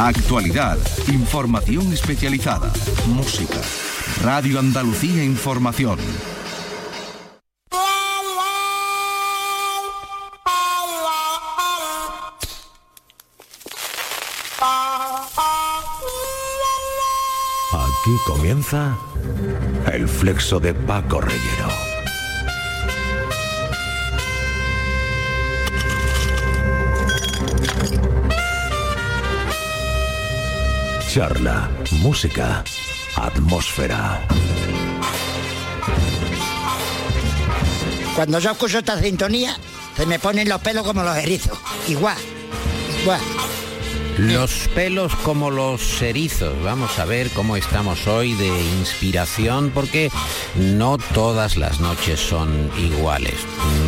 Actualidad, información especializada, música. Radio Andalucía Información. Aquí comienza el flexo de Paco Reyero. Charla, música, atmósfera. Cuando yo escucho esta sintonía, se me ponen los pelos como los erizos. Igual, igual. Los pelos como los erizos. Vamos a ver cómo estamos hoy de inspiración porque no todas las noches son iguales.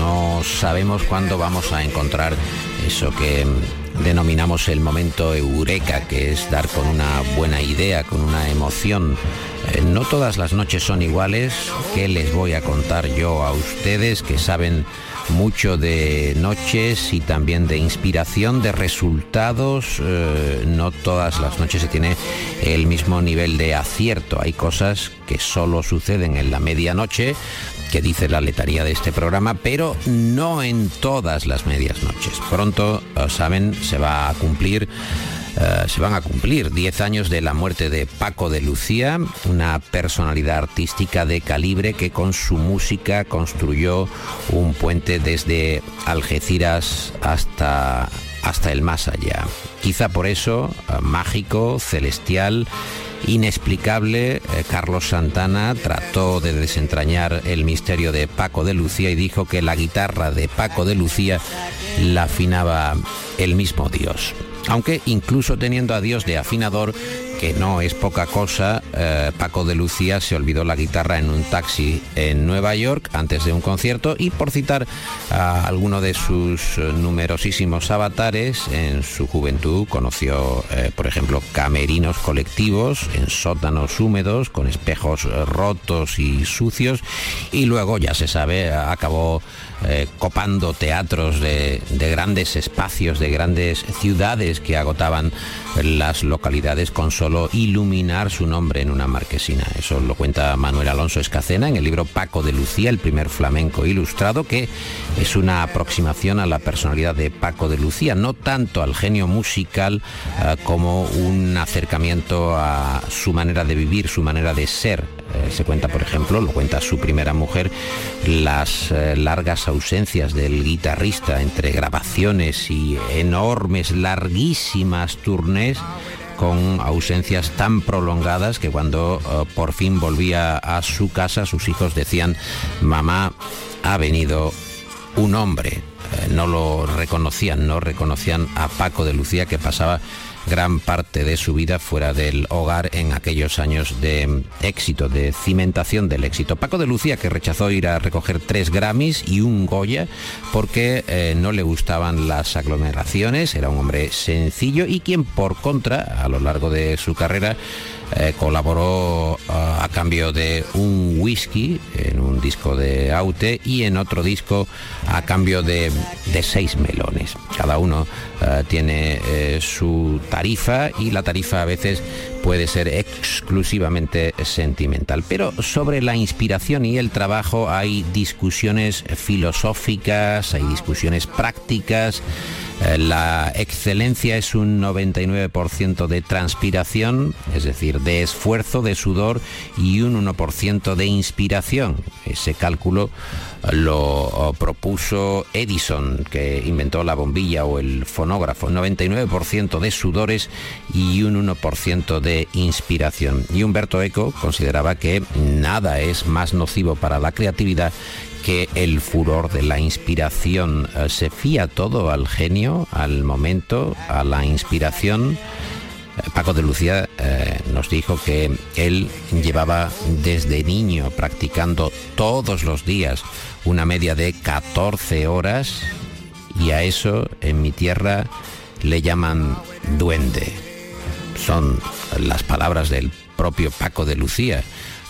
No sabemos cuándo vamos a encontrar eso que denominamos el momento eureka, que es dar con una buena idea, con una emoción. Eh, no todas las noches son iguales. ¿Qué les voy a contar yo a ustedes que saben mucho de noches y también de inspiración, de resultados. Eh, no todas las noches se tiene el mismo nivel de acierto. Hay cosas que solo suceden en la medianoche, que dice la letanía de este programa, pero no en todas las medias noches. Pronto, saben, se va a cumplir eh, se van a cumplir 10 años de la muerte de Paco de Lucía, una personalidad artística de calibre que con su música construyó un puente desde Algeciras hasta, hasta el más allá. Quizá por eso, eh, mágico, celestial, inexplicable, eh, Carlos Santana trató de desentrañar el misterio de Paco de Lucía y dijo que la guitarra de Paco de Lucía la afinaba el mismo Dios. Aunque incluso teniendo a Dios de afinador, que no es poca cosa, eh, Paco de Lucía se olvidó la guitarra en un taxi en Nueva York antes de un concierto y por citar a alguno de sus numerosísimos avatares, en su juventud conoció, eh, por ejemplo, camerinos colectivos en sótanos húmedos con espejos rotos y sucios y luego, ya se sabe, acabó eh, copando teatros de, grandes espacios, de grandes ciudades que agotaban las localidades con solo iluminar su nombre en una marquesina. Eso lo cuenta Manuel Alonso Escacena en el libro Paco de Lucía, el primer flamenco ilustrado, que es una aproximación a la personalidad de Paco de Lucía, no tanto al genio musical eh, como un acercamiento a su manera de vivir, su manera de ser eh, se cuenta, por ejemplo, lo cuenta su primera mujer, las eh, largas ausencias del guitarrista entre grabaciones y enormes, larguísimas turnés con ausencias tan prolongadas que cuando eh, por fin volvía a su casa sus hijos decían, mamá, ha venido un hombre. no lo reconocían, no reconocían a Paco de Lucía que pasaba gran parte de su vida fuera del hogar en aquellos años de éxito, de cimentación del éxito. Paco de Lucía que rechazó ir a recoger tres Grammys y un Goya porque eh, no le gustaban las aglomeraciones, era un hombre sencillo y quien por contra a lo largo de su carrera eh, colaboró eh, a cambio de un whisky en un disco de Aute y en otro disco a cambio de, seis melones. Cada uno eh, tiene su tarifa y la tarifa a veces puede ser exclusivamente sentimental. Pero sobre la inspiración y el trabajo hay discusiones filosóficas, hay discusiones prácticas. Eh, la excelencia es un 99% de transpiración, es decir, de esfuerzo, de sudor y un 1% de inspiración. Ese cálculo lo propuso Edison, que inventó la bombilla o el fonógrafo. 99% de sudores y un 1% de inspiración. Y Humberto Eco consideraba que nada es más nocivo para la creatividad que el furor de la inspiración. Eh, ¿Se fía todo al genio, al momento, a la inspiración? Eh, Paco de Lucía eh, nos dijo que él llevaba desde niño practicando todos los días una media de 14 horas y a eso en mi tierra le llaman duende. son las palabras del propio Paco de Lucía,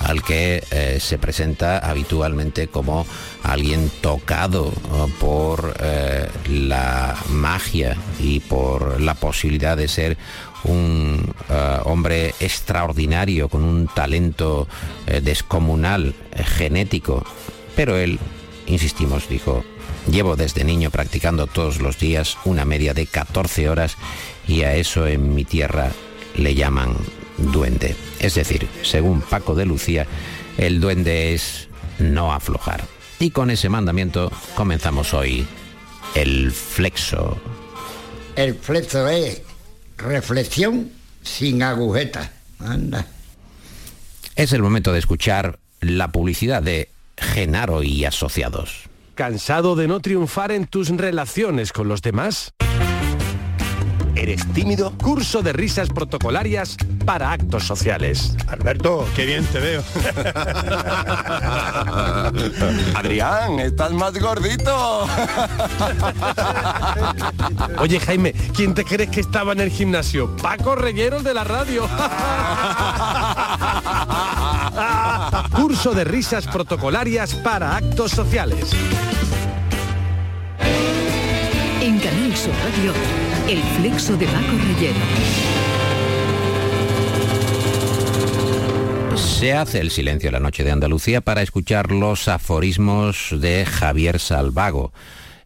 al que eh, se presenta habitualmente como alguien tocado por eh, la magia y por la posibilidad de ser un eh, hombre extraordinario con un talento descomunal, genético. Pero él, insistimos, dijo, llevo desde niño practicando todos los días una media de 14 horas y a eso en mi tierra le llaman duende. Es decir, según Paco de Lucía, el duende es no aflojar. Y con ese mandamiento comenzamos hoy el flexo. El flexo es reflexión sin agujeta. Anda. Es el momento de escuchar la publicidad de Genaro y Asociados. ¿Cansado de no triunfar en tus relaciones con los demás? ¿Eres tímido? Curso de risas protocolarias para actos sociales. Alberto, qué bien te veo. Adrián, estás más gordito. Oye, Jaime, ¿quién te crees que estaba en el gimnasio? Paco Regueros de la radio. Curso de risas protocolarias para actos sociales. Radio, el flexo de Paco Reyero. Se hace el silencio en la noche de Andalucía para escuchar los aforismos de Javier Salvago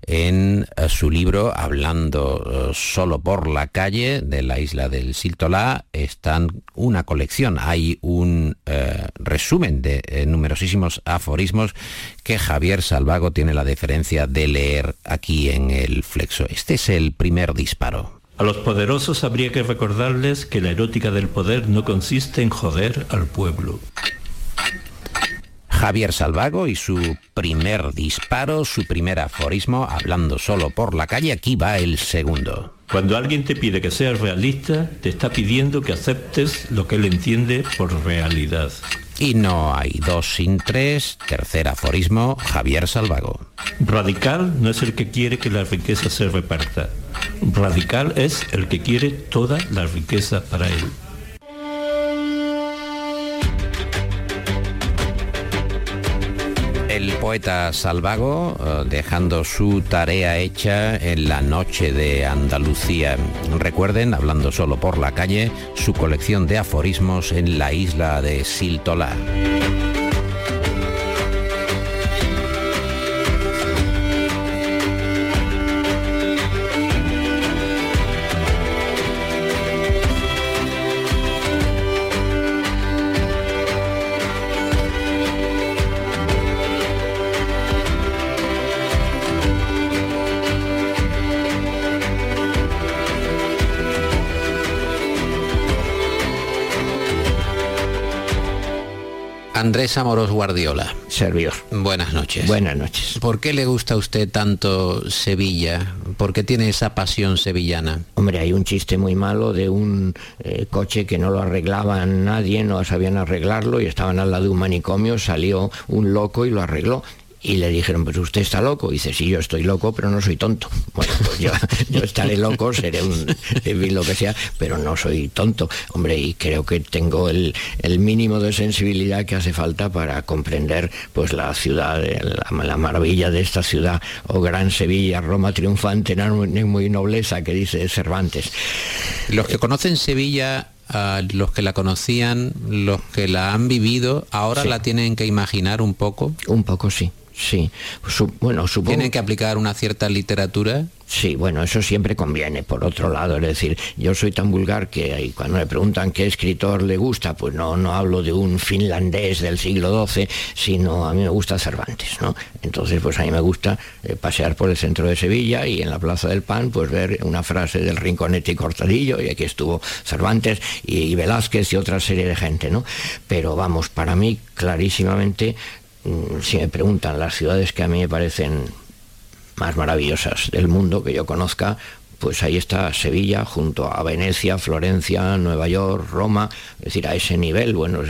en eh, su libro Hablando eh, solo por la calle de la isla del Siltolá están una colección, hay un eh, resumen de numerosísimos aforismos que Javier Salvago tiene la deferencia de leer aquí en el Flexo. Este es el primer disparo. A los poderosos habría que recordarles que la erótica del poder no consiste en joder al pueblo. Javier Salvago y su primer disparo, su primer aforismo, hablando solo por la calle, aquí va el segundo. Cuando alguien te pide que seas realista, te está pidiendo que aceptes lo que él entiende por realidad. Y no hay dos sin tres, tercer aforismo, Javier Salvago. Radical no es el que quiere que la riqueza se reparta. Radical es el que quiere toda la riqueza para él. Poeta Salvago, eh, dejando su tarea hecha en la noche de Andalucía. Recuerden, hablando solo por la calle, su colección de aforismos en la isla de Siltola. Andrés Amoros Guardiola. Servidor. Buenas noches. Buenas noches. ¿Por qué le gusta a usted tanto Sevilla? ¿Por qué tiene esa pasión sevillana? Hombre, hay un chiste muy malo de un eh, coche que no lo arreglaba nadie, no sabían arreglarlo y estaban al lado de un manicomio, salió un loco y lo arregló y le dijeron, pues usted está loco. Y dice, sí, yo estoy loco, pero no soy tonto. Bueno, pues yo, estaré loco, seré un lo que sea, pero no soy tonto. Hombre, y creo que tengo el, mínimo de sensibilidad que hace falta para comprender pues la ciudad, la, maravilla de esta ciudad, o Gran Sevilla, Roma triunfante, muy nobleza, que dice Cervantes. Los que conocen Sevilla los que la conocían, los que la han vivido, ahora la tienen que imaginar un poco. Un poco sí. Sí, bueno, supongo... ¿Tienen que aplicar una cierta literatura? Sí, bueno, eso siempre conviene, por otro lado, es decir, yo soy tan vulgar que cuando me preguntan qué escritor le gusta, pues no, no hablo de un finlandés del siglo XII, sino a mí me gusta Cervantes, ¿no? Entonces, pues a mí me gusta eh, pasear por el centro de Sevilla y en la Plaza del Pan, pues ver una frase del Rinconete y Cortadillo, y aquí estuvo Cervantes y Velázquez y otra serie de gente, ¿no? Pero vamos, para mí, clarísimamente, si me preguntan las ciudades que a mí me parecen más maravillosas del mundo que yo conozca, pues ahí está Sevilla junto a Venecia, Florencia, Nueva York, Roma, es decir, a ese nivel, bueno,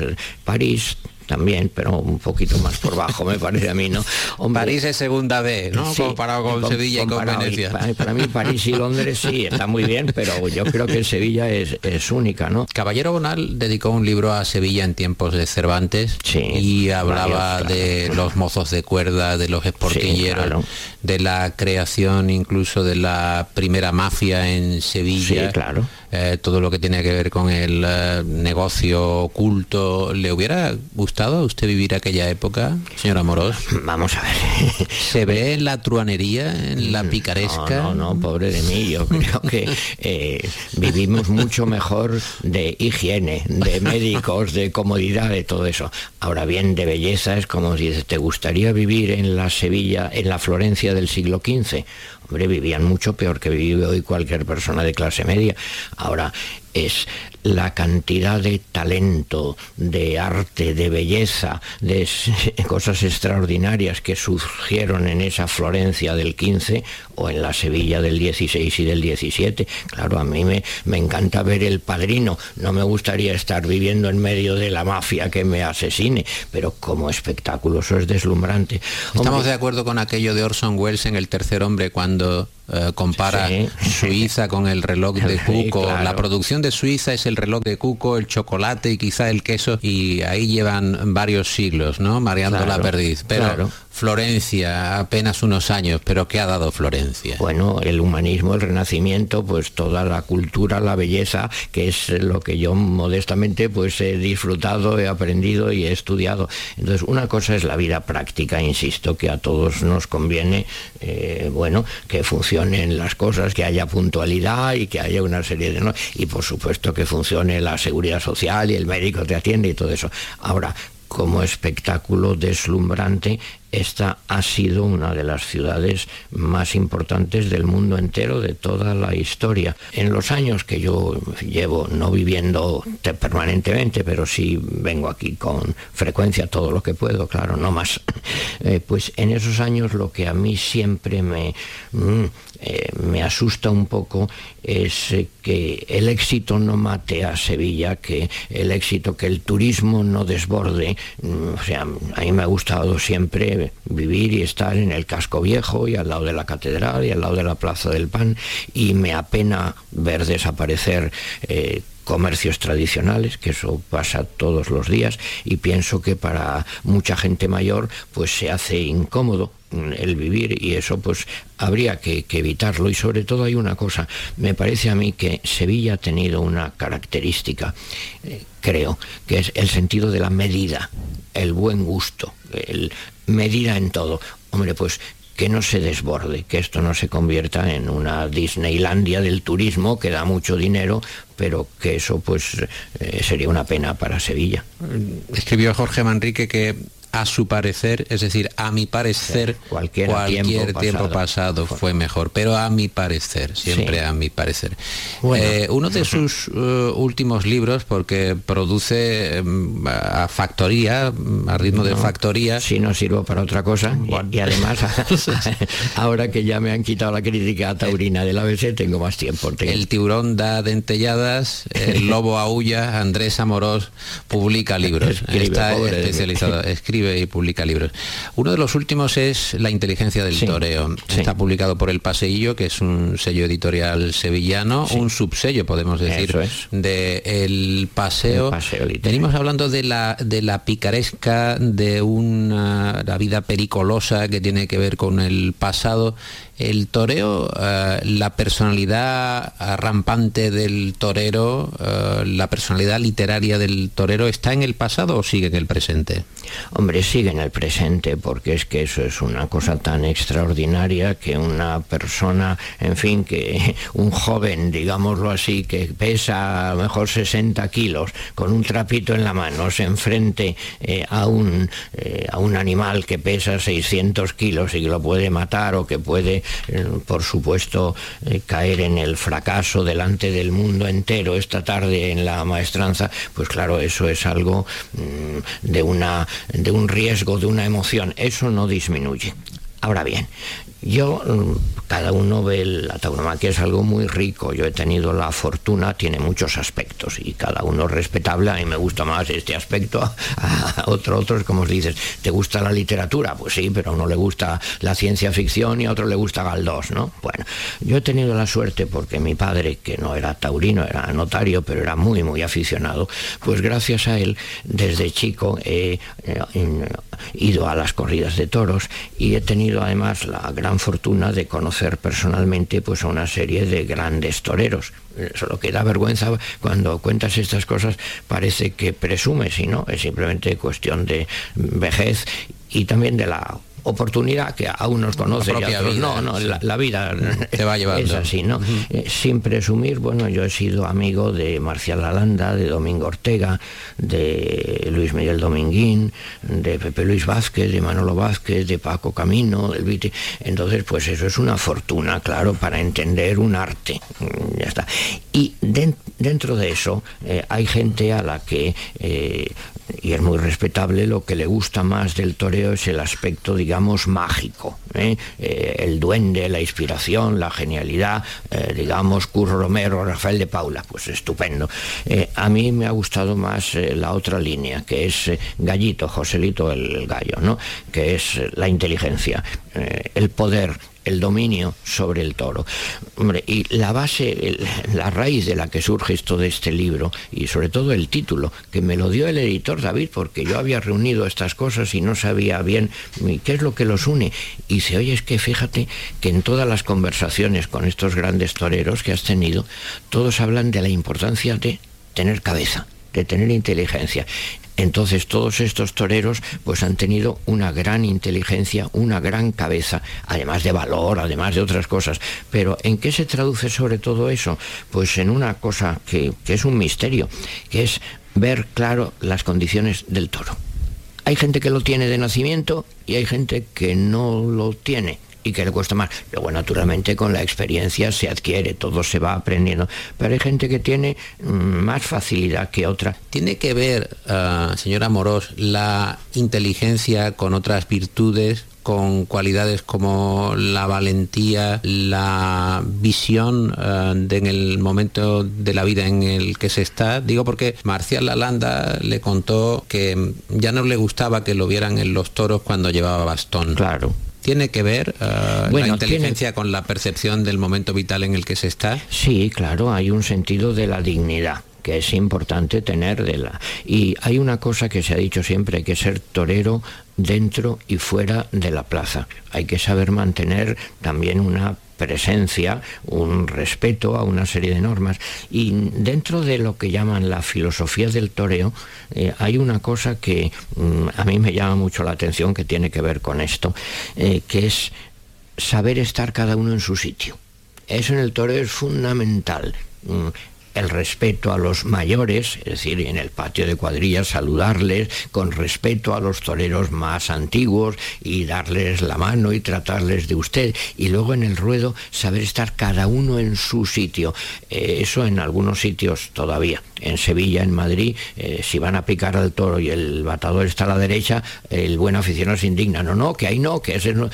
París también, pero un poquito más por bajo, me parece a mí, ¿no? París es segunda B, ¿no? comparado con, Sevilla y con Venecia. Para, mí París y Londres sí, está muy bien, pero yo creo que Sevilla es, única, ¿no? Caballero Bonal dedicó un libro a Sevilla en tiempos de Cervantes y hablaba de los mozos de cuerda, de los esportilleros, de la creación incluso de la primera mafia en Sevilla. claro. Eh, todo lo que tiene que ver con el eh, negocio oculto. ¿Le hubiera gustado a usted vivir aquella época, señor Amorós? Vamos a ver. ¿Se ve en la truanería, en la picaresca? No, no, pobre de mí. Yo creo que eh, vivimos mucho mejor de higiene, de médicos, de comodidad, de todo eso. Ahora bien, de belleza es como si ¿te gustaría vivir en la Sevilla, en la Florencia del siglo XV? Hombre, vivían mucho peor que vive hoy cualquier persona de clase media. Ahora, es la cantidad de talento, de arte, de belleza, de cosas extraordinarias que surgieron en esa Florencia del 15 o en la Sevilla del 16 y del 17. Claro, a mí me, me encanta ver el padrino. No me gustaría estar viviendo en medio de la mafia que me asesine, pero como espectáculo eso es deslumbrante. Estamos de acuerdo con aquello de Orson Welles en El tercer hombre cuando eh, compara Suiza con el reloj de Cuco. La producción de Suiza es el reloj de Cuco, el chocolate y quizá el queso y ahí llevan varios siglos, ¿no? Mareando la perdiz. Pero Florencia, apenas unos años, pero ¿qué ha dado Florencia? Bueno, el humanismo, el renacimiento, pues toda la cultura, la belleza, que es lo que yo modestamente pues he disfrutado, he aprendido y he estudiado. Entonces, una cosa es la vida práctica, insisto, que a todos nos conviene, eh, bueno, que funcionen las cosas, que haya puntualidad y que haya una serie de... Y por supuesto que funcione la seguridad social y el médico te atiende y todo eso. Ahora, como espectáculo deslumbrante esta ha sido una de las ciudades más importantes del mundo entero, de toda la historia. En los años que yo llevo, no viviendo permanentemente, pero sí vengo aquí con frecuencia todo lo que puedo, claro, no más, eh, pues en esos años lo que a mí siempre me, mm, eh, me asusta un poco es eh, que el éxito no mate a Sevilla, que el éxito, que el turismo no desborde. Mm, o sea, a mí me ha gustado siempre vivir y estar en el casco viejo y al lado de la catedral y al lado de la Plaza del Pan y me apena ver desaparecer eh, comercios tradicionales, que eso pasa todos los días, y pienso que para mucha gente mayor pues se hace incómodo el vivir y eso pues habría que, evitarlo y sobre todo hay una cosa me parece a mí que Sevilla ha tenido una característica eh, creo que es el sentido de la medida el buen gusto el medida en todo hombre pues que no se desborde, que esto no se convierta en una Disneylandia del turismo que da mucho dinero, pero que eso pues eh, sería una pena para Sevilla. Escribió Jorge Manrique que a su parecer, es decir, a mi parecer, cualquier, tiempo, pasado, fue mejor, pero a mi parecer, siempre a mi parecer. Eh, uno de sus eh, últimos libros, porque produce mm, a factoría, a ritmo de factoría. Si no sirvo para otra cosa, y, además, ahora que ya me han quitado la crítica taurina del ABC, tengo más tiempo. El tiburón da dentelladas, el lobo aúlla, Andrés Amorós publica libros. Está especializado, escribe y publica libros. Uno de los últimos es La inteligencia del toreo. Está publicado por El Paseillo, que es un sello editorial sevillano, un subsello, podemos decir, de El Paseo. Venimos hablando de la, de la picaresca, de una la vida pericolosa que tiene que ver con el pasado el toreo, eh, la personalidad rampante del torero, eh, la personalidad literaria del torero, ¿está en el pasado o sigue en el presente? Hombre, sigue en el presente, porque es que eso es una cosa tan extraordinaria que una persona, en fin, que un joven, digámoslo así, que pesa a lo mejor 60 kilos, con un trapito en la mano, se enfrente eh, a, un, a un animal que pesa 600 kilos y que lo puede matar o que puede eh, por supuesto, eh, caer en el fracaso delante del mundo entero esta tarde en la maestranza, pues claro, eso es algo mm, de, una, de un riesgo, de una emoción. Eso no disminuye Ahora bien, yo, mm, cada uno ve la tauromaquia es algo muy rico. Yo he tenido la fortuna, tiene muchos aspectos y cada uno es respetable. A mí me gusta más este aspecto, a otro, otro es como dices, ¿te gusta la literatura? Pues sí, pero a uno le gusta la ciencia ficción y a otro le gusta Galdós, ¿no? Bueno, yo he tenido la suerte porque mi padre, que no era taurino, era notario, pero era muy, muy aficionado, pues gracias a él, desde chico he, he ido a las corridas de toros y he tenido además la gran fortuna de conocer personalmente pues a una serie de grandes toreros. Solo que da vergüenza cuando cuentas estas cosas, parece que presumes, y no, es simplemente cuestión de vejez y también de la oportunidad que aún nos conoce y a otros no, no, la, vida te va llevando. es así, ¿no? Eh, sin presumir, bueno, yo he sido amigo de Marcial Alanda, de Domingo Ortega, de Luis Miguel Dominguín, de Pepe Luis Vázquez, de Manolo Vázquez, de Paco Camino, del Viti. Entonces, pues eso es una fortuna, claro, para entender un arte. Mm, ya está. Y dentro de eso eh, hay gente a la que eh, y es muy respetable, lo que le gusta más del toreo es el aspecto, digamos, mágico. ¿eh? Eh, el duende, la inspiración, la genialidad, eh, digamos, Curro Romero, Rafael de Paula, pues estupendo. a mí me ha gustado más la otra línea, que es Gallito, Joselito el gallo, ¿no? que es la inteligencia, el poder, el dominio sobre el toro. Hombre, y la base, la raíz de la que surge esto de este libro, y sobre todo el título, que me lo dio el editor David, porque yo había reunido estas cosas y no sabía bien qué es lo que los une. Y se oye, es que fíjate que en todas las conversaciones con estos grandes toreros que has tenido, todos hablan de la importancia de tener cabeza de tener inteligencia. Entonces todos estos toreros pues han tenido una gran inteligencia, una gran cabeza, además de valor, además de otras cosas. Pero ¿en qué se traduce sobre todo eso? Pues en una cosa que, que es un misterio, que es ver claro las condiciones del toro. Hay gente que lo tiene de nacimiento y hay gente que no lo tiene y que le cuesta más. Luego, naturalmente, con la experiencia se adquiere, todo se va aprendiendo. Pero hay gente que tiene mm, más facilidad que otra. ¿Tiene que ver, uh, señora Morós, la inteligencia con otras virtudes? con cualidades como la valentía, la visión uh, de en el momento de la vida en el que se está. Digo porque Marcial Lalanda le contó que ya no le gustaba que lo vieran en los toros cuando llevaba bastón. Claro ¿Tiene que ver uh, la inteligencia con la percepción del momento vital en el que se está? Sí, claro, hay un sentido de la dignidad que es importante tener de la y hay una cosa que se ha dicho siempre hay que ser torero dentro y fuera de la plaza hay que saber mantener también una presencia, un respeto a una serie de normas. Y dentro de lo que llaman la filosofía del toreo, eh, hay una cosa que mm, a mí me llama mucho la atención que tiene que ver con esto, eh, que es saber estar cada uno en su sitio. Eso en el toreo es fundamental. Mm, el respeto a los mayores, es decir, en el patio de cuadrillas saludarles con respeto a los toreros más antiguos y darles la mano y tratarles de usted. Y luego en el ruedo saber estar cada uno en su sitio. Eh, eso en algunos sitios todavía. En Sevilla, en Madrid, eh, si van a picar al toro y el batador está a la derecha, el buen aficionado se indigna. No, no, que ahí no, que ese no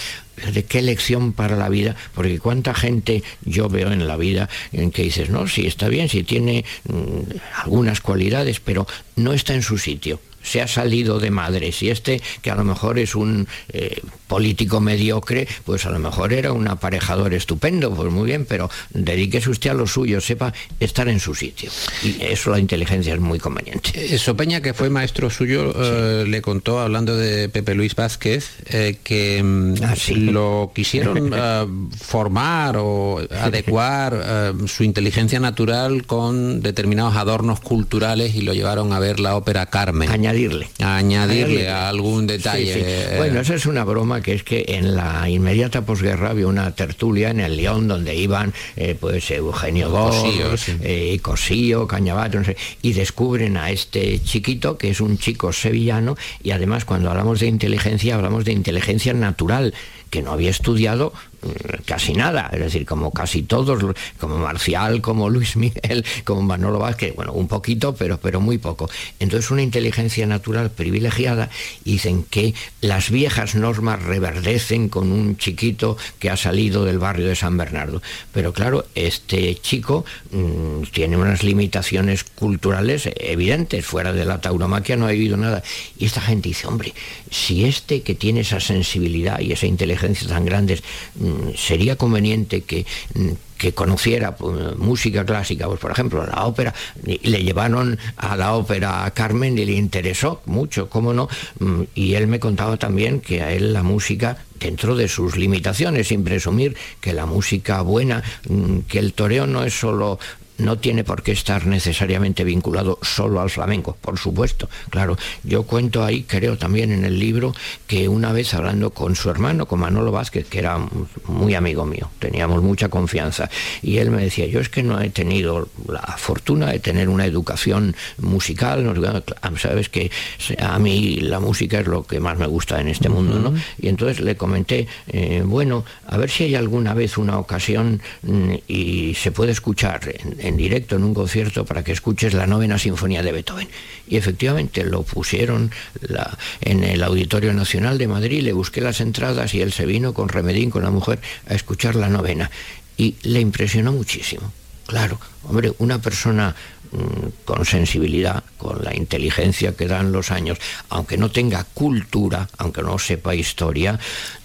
de qué lección para la vida, porque cuánta gente yo veo en la vida en que dices, no, sí, está bien, sí tiene mm, algunas cualidades, pero no está en su sitio se ha salido de madre. Si este, que a lo mejor es un eh, político mediocre, pues a lo mejor era un aparejador estupendo, pues muy bien, pero dedíquese usted a lo suyo, sepa estar en su sitio. Y eso la inteligencia es muy conveniente. Eh, Sopeña, que fue maestro suyo, eh, le contó, hablando de Pepe Luis Vázquez, que mm, ah, lo quisieron formar o adecuar su inteligencia natural con determinados adornos culturales y lo llevaron a ver la ópera Carmen añadirle. añadirle, a algún detalle. Bueno, esa es una broma que es que en la inmediata posguerra había una tertulia en el León donde iban eh, pues Eugenio Dos, eh, Cosío, Cañabato, no sé, y descubren a este chiquito que es un chico sevillano y además cuando hablamos de inteligencia hablamos de inteligencia natural que no había estudiado casi nada, es decir, como casi todos, como Marcial, como Luis Miguel, como Manolo Vázquez, bueno, un poquito, pero, pero muy poco. Entonces una inteligencia natural privilegiada, dicen que las viejas normas reverdecen con un chiquito que ha salido del barrio de San Bernardo. Pero claro, este chico mm, tiene unas limitaciones culturales evidentes, fuera de la tauromaquia no ha vivido nada. Y esta gente dice, hombre, si este que tiene esa sensibilidad y esa inteligencia tan grandes, mm, sería conveniente que mm, que conociera pues, música clásica, pues por ejemplo la ópera, le llevaron a la ópera a Carmen y le interesó mucho, cómo no, mm, y él me contaba también que a él la música dentro de sus limitaciones, sin presumir que la música buena, que el toreo no es solo no tiene por qué estar necesariamente vinculado solo al flamenco, por supuesto. Claro, yo cuento ahí, creo también en el libro, que una vez hablando con su hermano, con Manolo Vázquez, que era muy amigo mío, teníamos mucha confianza, y él me decía, yo es que no he tenido la fortuna de tener una educación musical, sabes que a mí la música es lo que más me gusta en este mundo, ¿no? Y entonces le comenté, eh, bueno, a ver si hay alguna vez una ocasión mm, y se puede escuchar en en directo en un concierto para que escuches la novena sinfonía de Beethoven. Y efectivamente lo pusieron en el Auditorio Nacional de Madrid, le busqué las entradas y él se vino con Remedín, con la mujer, a escuchar la novena. Y le impresionó muchísimo. Claro, hombre, una persona mm, con sensibilidad, con la inteligencia que dan los años, aunque no tenga cultura, aunque no sepa historia,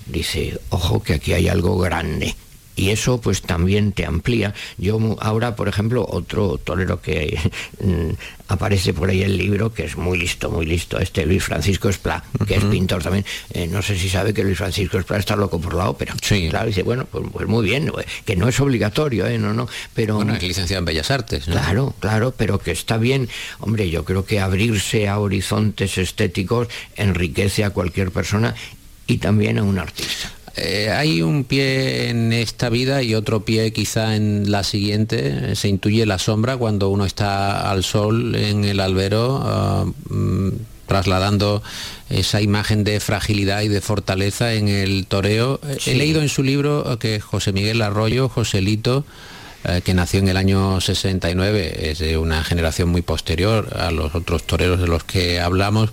dice, ojo que aquí hay algo grande y eso pues también te amplía. Yo ahora, por ejemplo, otro torero que mm, aparece por ahí el libro, que es muy listo, muy listo, este Luis Francisco Esplá, que es pintor también. Eh, no sé si sabe que Luis Francisco Esplá está loco por la ópera. Sí. Claro, dice, bueno, pues, pues muy bien, que no es obligatorio, ¿eh? No, no, pero... Bueno, es licenciado en Bellas Artes. Claro, claro, pero que está bien. Hombre, yo creo que abrirse a horizontes estéticos enriquece a cualquier persona y también a un artista. Eh, hay un pie en esta vida y otro pie quizá en la siguiente. Se intuye la sombra cuando uno está al sol en el albero, ah, mm, trasladando esa imagen de fragilidad y de fortaleza en el toreo. He leído en su libro que José Miguel Arroyo, Joselito, eh, que nació en el año 69, es de una generación muy posterior a los otros toreros de los que hablamos,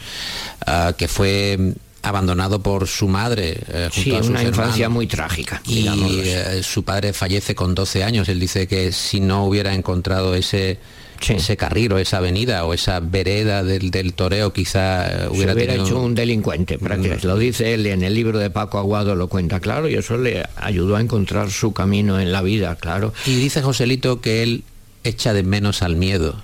ah, que fue abandonado por su madre. Eh, junto sí, una infancia muy trágica. Y eh, su padre fallece con 12 años. Él dice que si no hubiera encontrado ese, ese carril o esa avenida o esa vereda del, del toreo quizá eh, hubiera, hubiera hecho un delincuente prácticamente. Lo dice él en el libro de Paco Aguado, lo cuenta claro, y eso le ayudó a encontrar su camino en la vida, claro. Y dice Joselito que él echa de menos al miedo.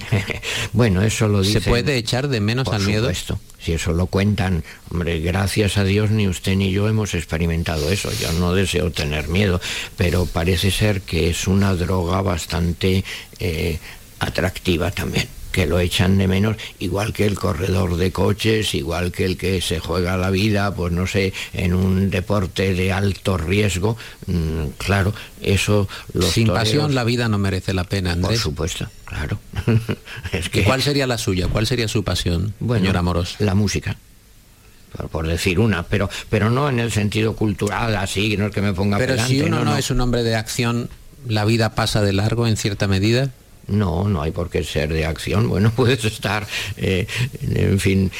bueno, eso lo dice. ¿Se puede echar de menos al miedo? Esto, si eso lo cuentan, hombre, gracias a Dios ni usted ni yo hemos experimentado eso. Yo no deseo tener miedo, pero parece ser que es una droga bastante eh, atractiva también que lo echan de menos, igual que el corredor de coches, igual que el que se juega la vida, pues no sé, en un deporte de alto riesgo, mm, claro, eso... Sin pasión la vida no merece la pena, Andrés. Por supuesto, claro. es que... ¿Cuál sería la suya? ¿Cuál sería su pasión, bueno, señor Amoros? La música por, decir una, pero, pero no en el sentido cultural, así, no es que me ponga Pero si uno no, es un hombre de acción, ¿la vida pasa de largo en cierta medida? No, no hay por qué ser de acción. Bueno, puedes estar, eh, en fin,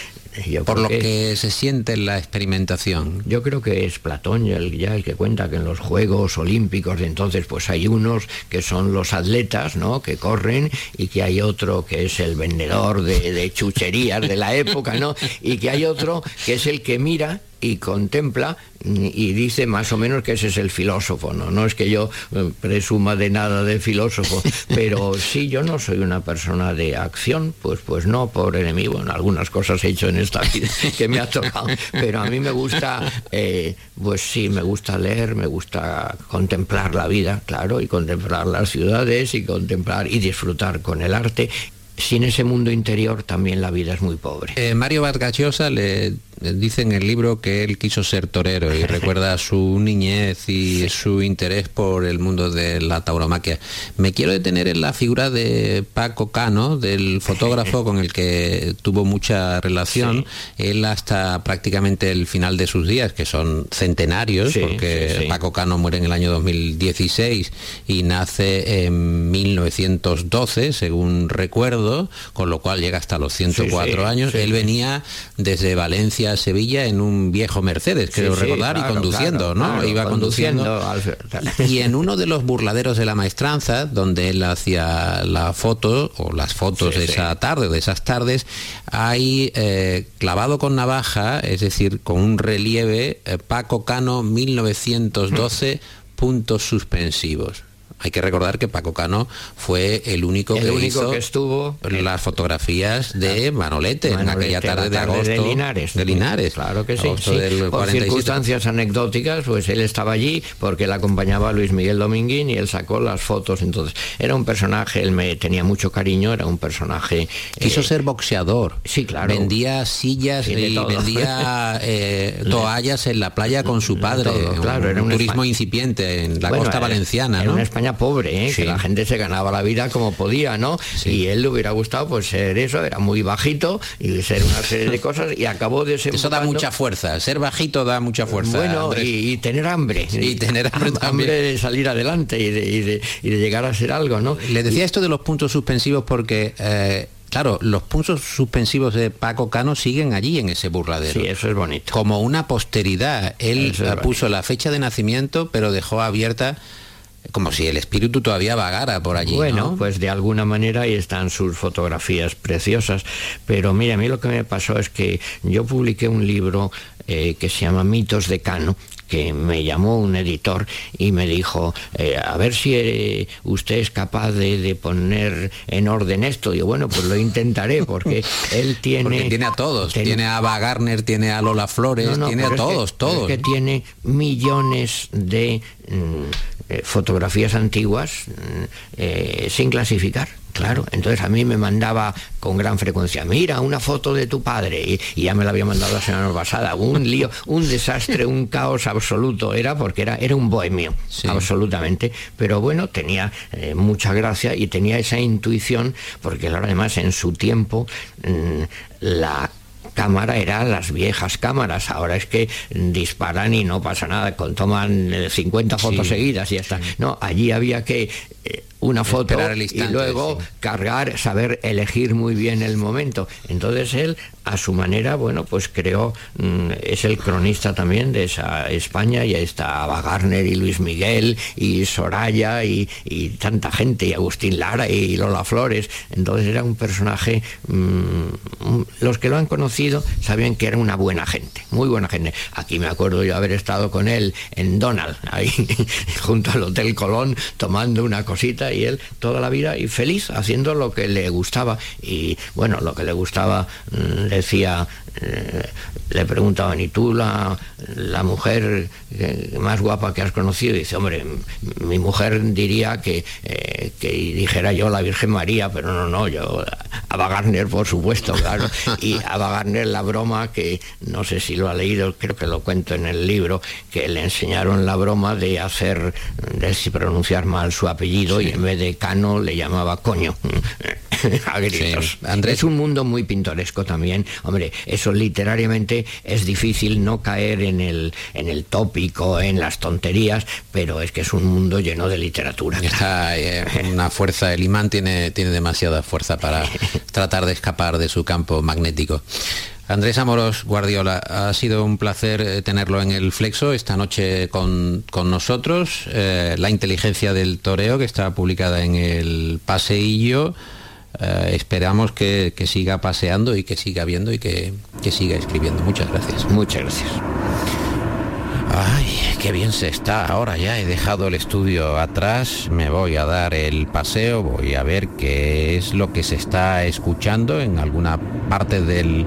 por lo que se siente en la experimentación. Yo creo que es Platón ya el, ya el que cuenta que en los Juegos Olímpicos de entonces pues hay unos que son los atletas, ¿no? Que corren y que hay otro que es el vendedor de, de chucherías de la época, ¿no? Y que hay otro que es el que mira y contempla y dice más o menos que ese es el filósofo, ¿no? No es que yo eh, presuma de nada de filósofo, pero sí, yo no soy una persona de acción, pues, pues no, por enemigo, en algunas cosas he hecho en esta vida que me ha tocado, pero a mí me gusta, eh, pues sí, me gusta leer, me gusta contemplar la vida, claro, y contemplar las ciudades y contemplar y disfrutar con el arte sin ese mundo interior también la vida es muy pobre. Eh, Mario Vargas Llosa le dice en el libro que él quiso ser torero y recuerda su niñez y su interés por el mundo de la tauromaquia. Me quiero detener en la figura de Paco Cano, del fotógrafo con el que tuvo mucha relación. Él hasta prácticamente el final de sus días, que son centenarios, porque Paco Cano muere en el año 2016 y nace en 1912, según recuerdo, con lo cual llega hasta los 104 años. Él venía desde Valencia Sevilla en un viejo Mercedes, creo recordar, y conduciendo, ¿no? Iba conduciendo. Y en uno de los burladeros de la maestranza, donde él hacía la foto o las fotos de esa tarde, de esas tardes, hay eh, clavado con navaja, es decir, con un relieve, eh, Paco Cano 1912, puntos suspensivos hay que recordar que Paco Cano fue el único que hizo que estuvo las fotografías de Manolete, en aquella tarde, de agosto de Linares. De Linares, claro que sí. Por circunstancias anecdóticas, pues él estaba allí porque le acompañaba Luis Miguel Dominguín y él sacó las fotos. Entonces, era un personaje, él me tenía mucho cariño, era un personaje. Quiso eh, ser boxeador. Sí, claro. Vendía sillas y vendía eh, toallas en la playa con su padre. claro, era un, turismo incipiente en la costa valenciana, ¿no? Pobre, ¿eh? que la gente se ganaba la vida como podía, ¿no? Y él le hubiera gustado pues ser eso, era muy bajito y ser una serie de cosas y acabó de ser... Eso da mucha fuerza, ser bajito da mucha fuerza. Bueno, y, tener hambre. Y tener hambre, hambre de salir adelante y de, llegar a ser algo, ¿no? Le decía esto de los puntos suspensivos porque... Eh, Claro, los puntos suspensivos de Paco Cano siguen allí en ese burladero. Sí, eso es bonito. Como una posteridad. Él puso la fecha de nacimiento, pero dejó abierta como si el espíritu todavía vagara por allí. Bueno, pues de alguna manera ahí están sus fotografías preciosas. Pero mira, a mí lo que me pasó es que yo publiqué un libro eh, que se llama Mitos de Cano, que me llamó un editor y me dijo, eh, a ver si eh, usted es capaz de, poner en orden esto. Y bueno, pues lo intentaré porque él tiene... tiene a todos, tiene a Ava Garner, tiene a Lola Flores, tiene a todos, todos. que tiene millones de mm, fotografías antiguas mm, sin clasificar. Claro, entonces a mí me mandaba con gran frecuencia, mira, una foto de tu padre, y, ya me la había mandado la semana pasada, un lío, un desastre, un caos absoluto, era porque era, era un bohemio, absolutamente, pero bueno, tenía eh, mucha gracia y tenía esa intuición, porque además en su tiempo mm, la cámara eran las viejas cámaras, ahora es que disparan y no pasa nada, con, toman 50 eh, fotos seguidas y ya está. No, allí había que eh, una foto y luego cargar, saber elegir muy bien el momento. Entonces él, a su manera, bueno, pues creó, mm, es el cronista también de esa España, y ahí está Ava Garner y Luis Miguel y Soraya y, tanta gente, y Agustín Lara y Lola Flores. Entonces era un personaje, mm, los que lo han conocido sabían que era una buena gente, muy buena gente. Aquí me acuerdo yo haber estado con él en Donald, ahí junto al Hotel Colón, tomando una cosita y él toda la vida y feliz haciendo lo que le gustaba. Y bueno, lo que le gustaba, mm, decía, eh, le preguntaban, ¿y tú la, la mujer eh, más guapa que has conocido? Y dice, hombre, mi mujer diría que, eh, que dijera yo la Virgen María, pero no, no, yo, Ava Garner, por supuesto, claro. Y Ava Garner, la broma, que no sé si lo ha leído, creo que lo cuento en el libro, que le enseñaron la broma de hacer, de si pronunciar mal su apellido y en vez de Cano le llamaba coño. a gritos. Andrés. Es un mundo muy pintoresco también. Hombre, eso literariamente es difícil no caer en el, en el tópico, en las tonterías, pero es que es un mundo lleno de literatura. Está eh, una fuerza, el imán tiene, tiene demasiada fuerza para tratar de escapar de su campo magnético. Andrés Amoros Guardiola, ha sido un placer eh, tenerlo en el Flexo esta noche con, nosotros. Eh, la inteligencia del toreo, que está publicada en el Paseillo. Eh, esperamos que, siga paseando y que siga viendo y que, que siga escribiendo. Muchas gracias. Muchas gracias. Ay, qué bien se está. Ahora ya he dejado el estudio atrás, me voy a dar el paseo, voy a ver qué es lo que se está escuchando en alguna parte del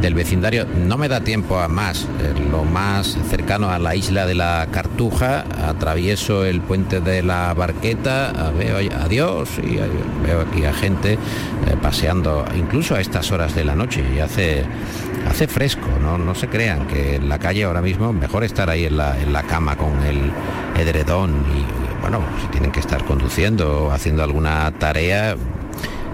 del vecindario. No me da tiempo a más. Eh, lo más cercano a la isla de la Cartuja, atravieso el puente de la Barqueta, veo adiós y veo aquí a gente eh, paseando, incluso a estas horas de la noche y hace hace fresco, ¿no? no se crean que en la calle ahora mismo mejor estar ahí en la, en la cama con el edredón y bueno, si tienen que estar conduciendo o haciendo alguna tarea,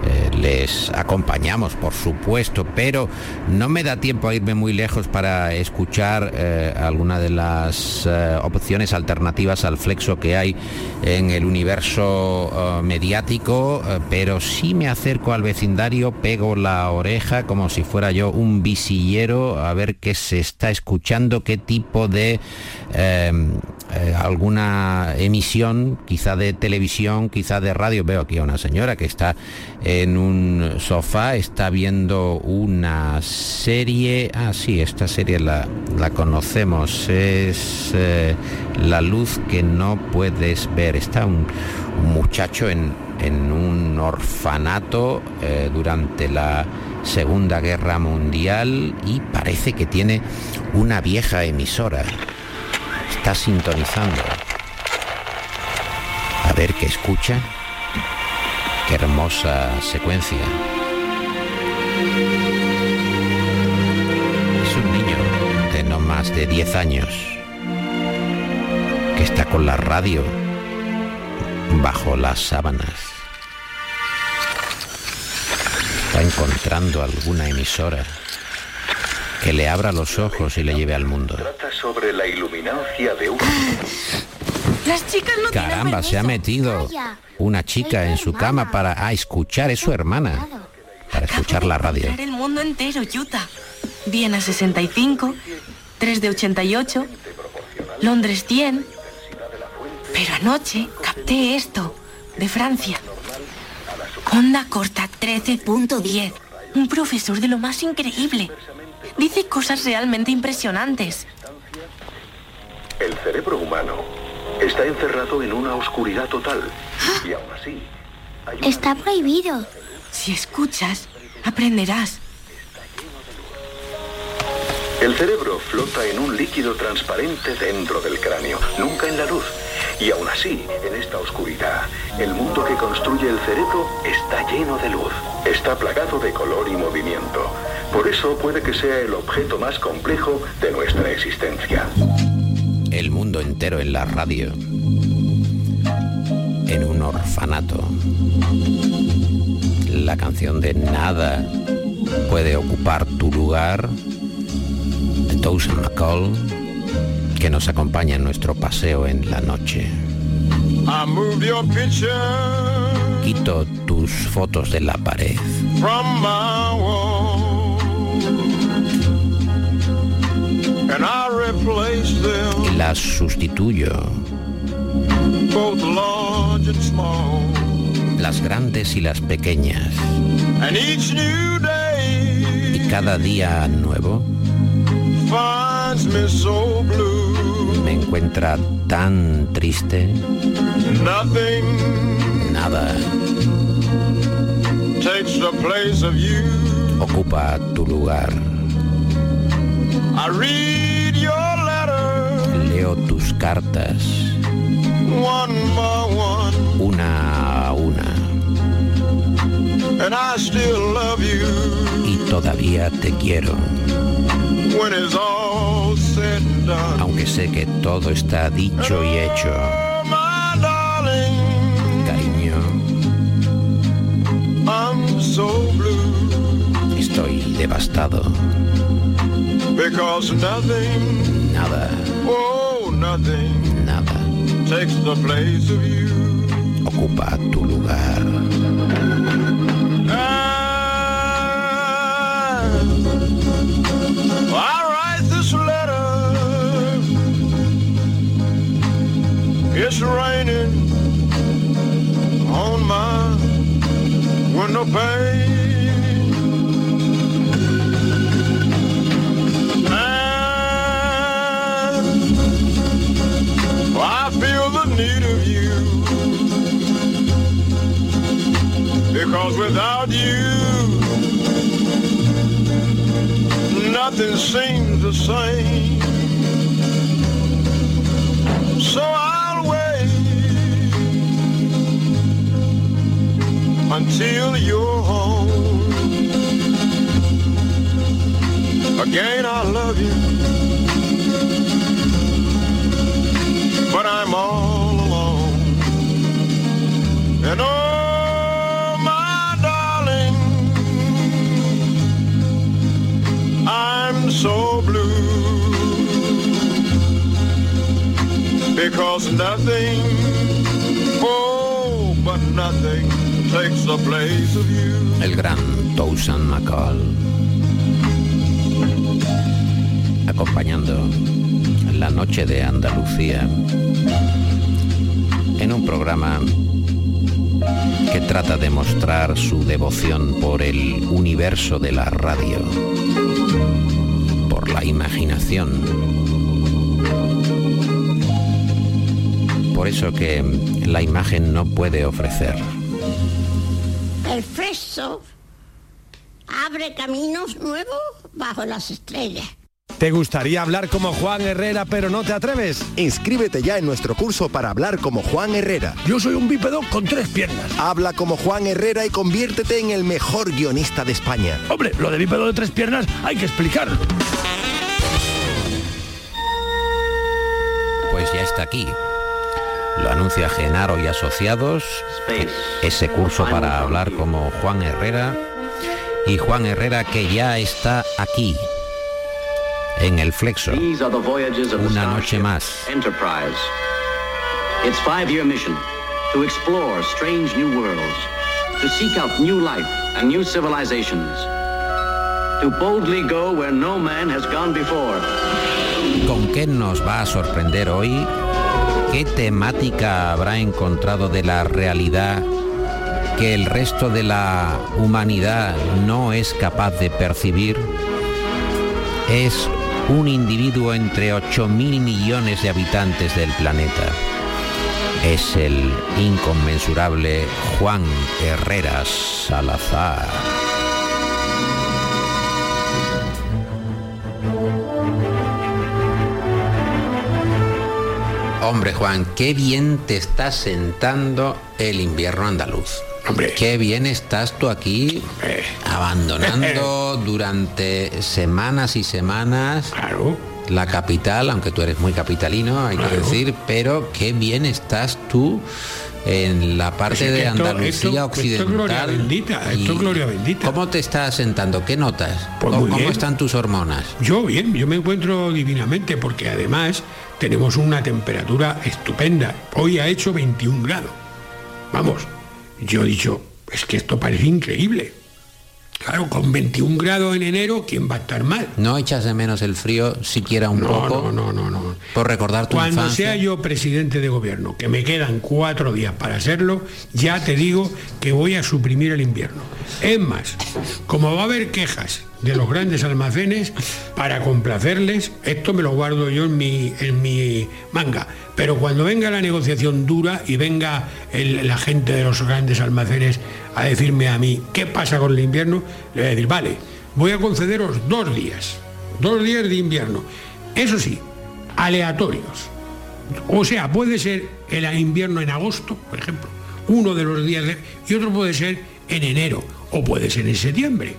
eh, les acompañamos, por supuesto, pero no me da tiempo a irme muy lejos para escuchar eh, alguna de las eh, opciones alternativas al flexo que hay en el universo mediático, pero sí me acerco al vecindario, pego la oreja como si fuera yo un visillero a ver qué se está escuchando, qué tipo de alguna emisión, quizá de televisión, quizá de radio. Veo aquí a una señora que está en un sofá, está viendo una serie, ah sí, esta serie la, la conocemos, es eh, La luz que no puedes ver, está un, muchacho en, en, un orfanato eh, durante la Segunda Guerra Mundial y parece que tiene una vieja emisora, está sintonizando. A ver qué escucha. Qué hermosa secuencia. Es un niño de no más de 10 años que está con la radio bajo las sábanas. Está encontrando alguna emisora que le abra los ojos y le lleve al mundo. Trata sobre la iluminancia de un... Las chicas no Caramba, se ha metido una chica en su cama para escuchar, es su hermana, para escuchar la radio. el mundo entero, Utah. Viena 65, 3 de 88, Londres 100. Pero anoche capté esto, de Francia. Onda corta 13.10. Un profesor de lo más increíble. Dice cosas realmente impresionantes. El cerebro humano Está encerrado en una oscuridad total. Y aún así... Está prohibido. Si escuchas, aprenderás. El cerebro flota en un líquido transparente dentro del cráneo, nunca en la luz. Y aún así, en esta oscuridad, el mundo que construye el cerebro está lleno de luz. Está plagado de color y movimiento. Por eso puede que sea el objeto más complejo de nuestra existencia el mundo entero en la radio, en un orfanato. La canción de Nada puede ocupar tu lugar, de Tosin McCall, que nos acompaña en nuestro paseo en la noche. Quito tus fotos de la pared y las sustituyo. Las grandes y las pequeñas. Y cada día nuevo me encuentra tan triste. Nada ocupa tu lugar. Leo tus cartas. Una a una. Y todavía te quiero. Aunque sé que todo está dicho y hecho. Cariño. Estoy devastado. Because nothing, nada, oh, nothing nada takes the place of you. Ocupa tu lugar. Ah, I write this letter. It's raining on my window pane. Because without you, nothing seems the same. So I'll wait until you're home. Again, I love you, but I'm all alone. And oh, so blue because nothing, but nothing takes the place of you. El gran Tousan McCall. Acompañando la noche de Andalucía en un programa que trata de mostrar su devoción por el universo de la radio, por la imaginación. Por eso que la imagen no puede ofrecer El fresco abre caminos nuevos bajo las estrellas. ¿Te gustaría hablar como Juan Herrera pero no te atreves? Inscríbete ya en nuestro curso para hablar como Juan Herrera. Yo soy un bípedo con tres piernas. Habla como Juan Herrera y conviértete en el mejor guionista de España. Hombre, lo de bípedo de tres piernas hay que explicarlo. Pues ya está aquí. Lo anuncia Genaro y Asociados, ese curso para hablar como Juan Herrera. Y Juan Herrera que ya está aquí, en el Flexo. Una noche más. Enterprise. Its five-year mission to explore strange new worlds, to seek out new life and new civilizations, to boldly go where no man has gone before. ¿Con qué nos va a sorprender hoy? ¿Qué temática habrá encontrado de la realidad que el resto de la humanidad no es capaz de percibir? Es un individuo entre 8 mil millones de habitantes del planeta. Es el inconmensurable Juan Herrera Salazar. Hombre Juan, qué bien te está sentando el invierno andaluz. Hombre. Qué bien estás tú aquí abandonando durante semanas y semanas la capital, aunque tú eres muy capitalino, hay que decir, pero qué bien estás tú en la parte Pues es que de Andalucía esto- esto es occidental. gloria bendita, esto es y- gloria bendita. ¿Cómo te estás sentando? ¿Qué notas? Pues ¿Cómo, están tus hormonas? Yo bien, yo me encuentro divinamente porque además tenemos una temperatura estupenda. Hoy ha hecho 21 grados. Vamos, yo he dicho, es que esto parece increíble. Claro, con 21 grados en enero, ¿quién va a estar mal? ¿No echas de menos el frío siquiera un No, poco? no, no, no, no. Por recordar tu Cuando infancia. sea yo presidente de gobierno, que me quedan cuatro días para hacerlo, ya te digo que voy a suprimir el invierno. Es más, como va a haber quejas de los grandes almacenes, para complacerles, esto me lo guardo yo en mi, en mi manga. Pero cuando venga la negociación dura y venga el- la gente de los grandes almacenes a decirme a mí qué pasa con el invierno, le voy a decir, vale, voy a concederos dos días, dos días de invierno. Eso sí, aleatorios. O sea, puede ser el invierno en agosto, por ejemplo, uno de los días, y otro puede ser en enero, o puede ser en septiembre.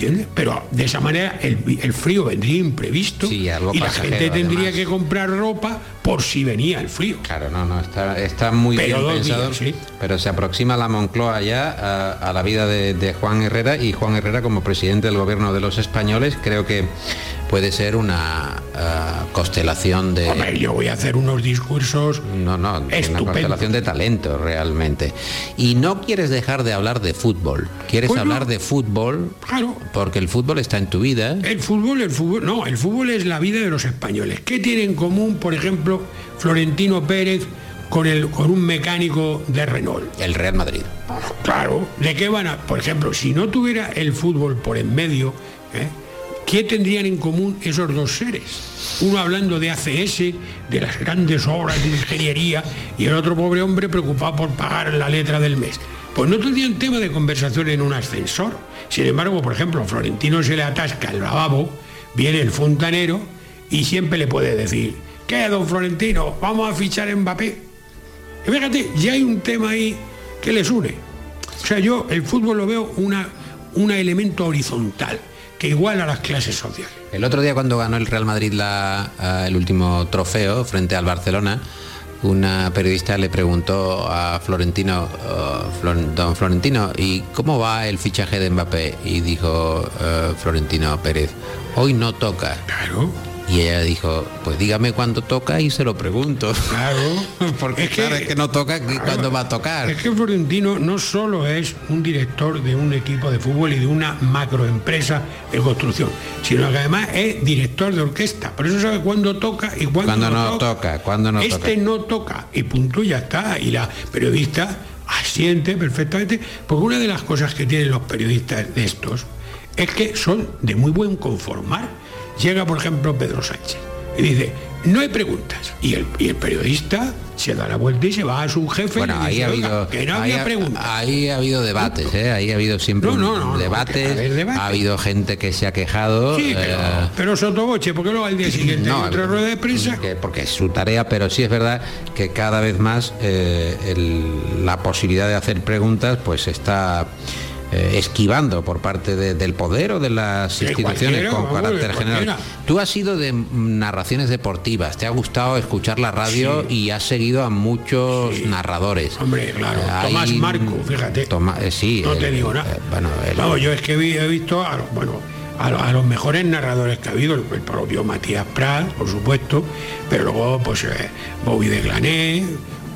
¿Entiendes? Pero de esa manera el, el frío vendría imprevisto algo y la gente tendría además. que comprar ropa por si venía el frío. Claro, no, no, está, está muy Pero bien pensado. días, sí. Pero se aproxima la Moncloa ya a, a la vida de, de Juan Herrera y Juan Herrera como presidente del gobierno de los españoles creo que puede ser una ah, constelación de... Hombre, yo voy a hacer unos discursos No, no, una Estupendo. constelación de talento realmente. Y no quieres dejar de hablar de fútbol. Quieres Pues no. hablar de fútbol Claro. porque el fútbol está en tu vida. El fútbol, el fútbol, no, el fútbol es la vida de los españoles. ¿Qué tiene en común, por ejemplo, Florentino Pérez con, el, con un mecánico de Renault? El Real Madrid. Claro, ¿de qué van a...? Por ejemplo, si no tuviera el fútbol por en medio, ¿eh? ¿Qué tendrían en común esos dos seres? Uno hablando de ACS, de las grandes obras de ingeniería, y el otro pobre hombre preocupado por pagar la letra del mes. Pues no tendrían tema de conversación en un ascensor. Sin embargo, por ejemplo, a Florentino se le atasca el lavabo, viene el fontanero y siempre le puede decir, ¿qué, don Florentino? Vamos a fichar a Mbappé. Y fíjate, ya hay un tema ahí que les une. O sea, yo el fútbol lo veo una, un elemento horizontal que iguala a las clases sociales. El otro día cuando ganó el Real Madrid la, el último trofeo frente al Barcelona, una periodista le preguntó a Florentino, uh, Flor, don Florentino, ¿y cómo va el fichaje de Mbappé? Y dijo uh, Florentino Pérez, hoy no toca. Claro. Y ella dijo, pues dígame cuándo toca y se lo pregunto. Claro. Porque es que, claro, es que no toca, claro, ¿cuándo va a tocar? Es que Florentino no solo es un director de un equipo de fútbol y de una macroempresa de construcción, sino que además es director de orquesta. Por eso sabe cuándo toca y cuándo, ¿Cuándo no, no toca. Cuándo no este toca. no toca. Y punto, ya está. Y la periodista asiente perfectamente. Porque una de las cosas que tienen los periodistas de estos es que son de muy buen conformar llega por ejemplo Pedro Sánchez y dice no hay preguntas y el, y el periodista se da la vuelta y se va a su jefe bueno, y ahí ha habido que no ahí había ha, preguntas ahí ha habido debates ¿eh? ahí ha habido siempre no, no, no, debates debate. ha habido gente que se ha quejado sí, pero, eh, pero sotoboche porque luego al día siguiente no, hay otra rueda de prensa que, porque es su tarea pero sí es verdad que cada vez más eh, el, la posibilidad de hacer preguntas pues está eh, esquivando por parte de, del poder o de las instituciones con carácter general. Tú has sido de narraciones deportivas, te ha gustado escuchar la radio Sí. y has seguido a muchos Sí. narradores. hombre claro Hay- Tomás Marco fíjate Toma- eh, sí, no el- te digo nada eh, bueno, el- Vamos, yo es que he visto a, los- bueno a, lo- a los mejores narradores que ha habido el, propio Matías Prat por supuesto pero luego pues eh, Bobby de Glané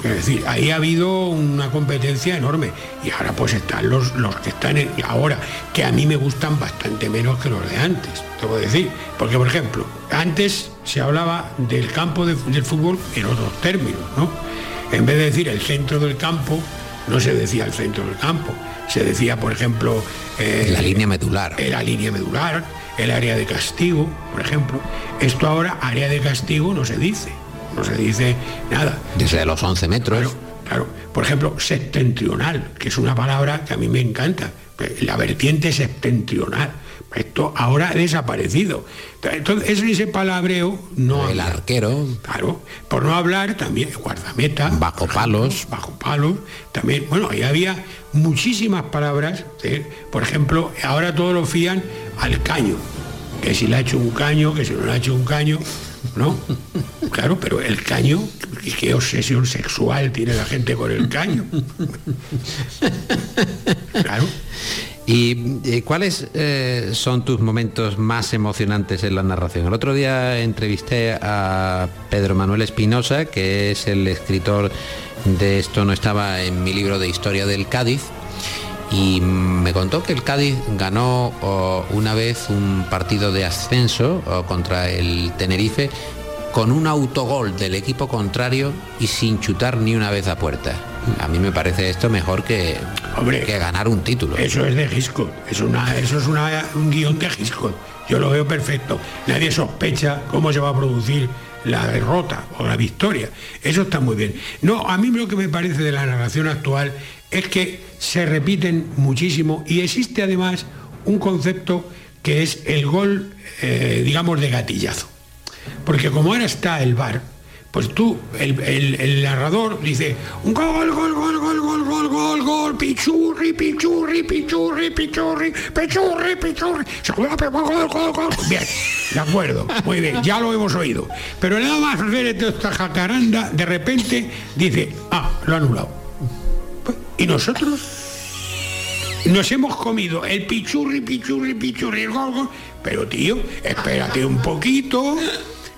es decir, ahí ha habido una competencia enorme y ahora pues están los, los que están en- ahora, que a mí me gustan bastante menos que los de antes, que decir. Porque, por ejemplo, antes se hablaba del campo de- del fútbol en otros términos, ¿no? En vez de decir el centro del campo, no se decía el centro del campo, se decía, por ejemplo, eh, la línea medular. la línea medular, el área de castigo, por ejemplo. Esto ahora, área de castigo, no se dice, no se dice nada. Desde los 11 metros. Claro, claro. Por ejemplo, septentrional, que es una palabra que a mí me encanta. La vertiente septentrional. Esto ahora ha desaparecido. Entonces, ese, ese palabreo no. El arquero. Claro. Por no hablar también, guardameta. Bajo palos. Bajo palos. También, bueno, ahí había muchísimas palabras. ¿eh? Por ejemplo, ahora todos lo fían al caño. Que si le ha hecho un caño, que si no le ha hecho un caño. ¿No? Claro, pero el caño, qué obsesión sexual tiene la gente con el caño. Claro. ¿Y eh, cuáles eh, son tus momentos más emocionantes en la narración? El otro día entrevisté a Pedro Manuel Espinosa, que es el escritor de Esto no estaba en mi libro de historia del Cádiz, y me contó que el Cádiz ganó oh, una vez un partido de ascenso oh, contra el Tenerife con un autogol del equipo contrario y sin chutar ni una vez a puerta. A mí me parece esto mejor que, Hombre, que ganar un título. Eso es de Hitchcock, es una, eso es una- un guion de Hitchcock. Yo lo veo perfecto. Nadie sospecha cómo se va a producir la derrota o la victoria. Eso está muy bien. No, a mí lo que me parece de la narración actual es que se repiten muchísimo y existe además un concepto que es el gol, eh, digamos, de gatillazo. Porque como ahora está el bar, pues tú, el, narrador dice, un gol, gol, gol, gol, gol, gol, gol, gol, pichurri, pichurri, pichurri, pichurri, pichurri, pichurri, pe- gol, gol, gol. Bien, de acuerdo, muy bien, ya lo hemos oído. Pero nada más ver esta jacaranda, de repente dice, ah, lo ha anulado. ¿Y nosotros? Nos hemos comido el pichurri, pichurri, pichurri, el gol, gol. Pero tío, espérate un poquito,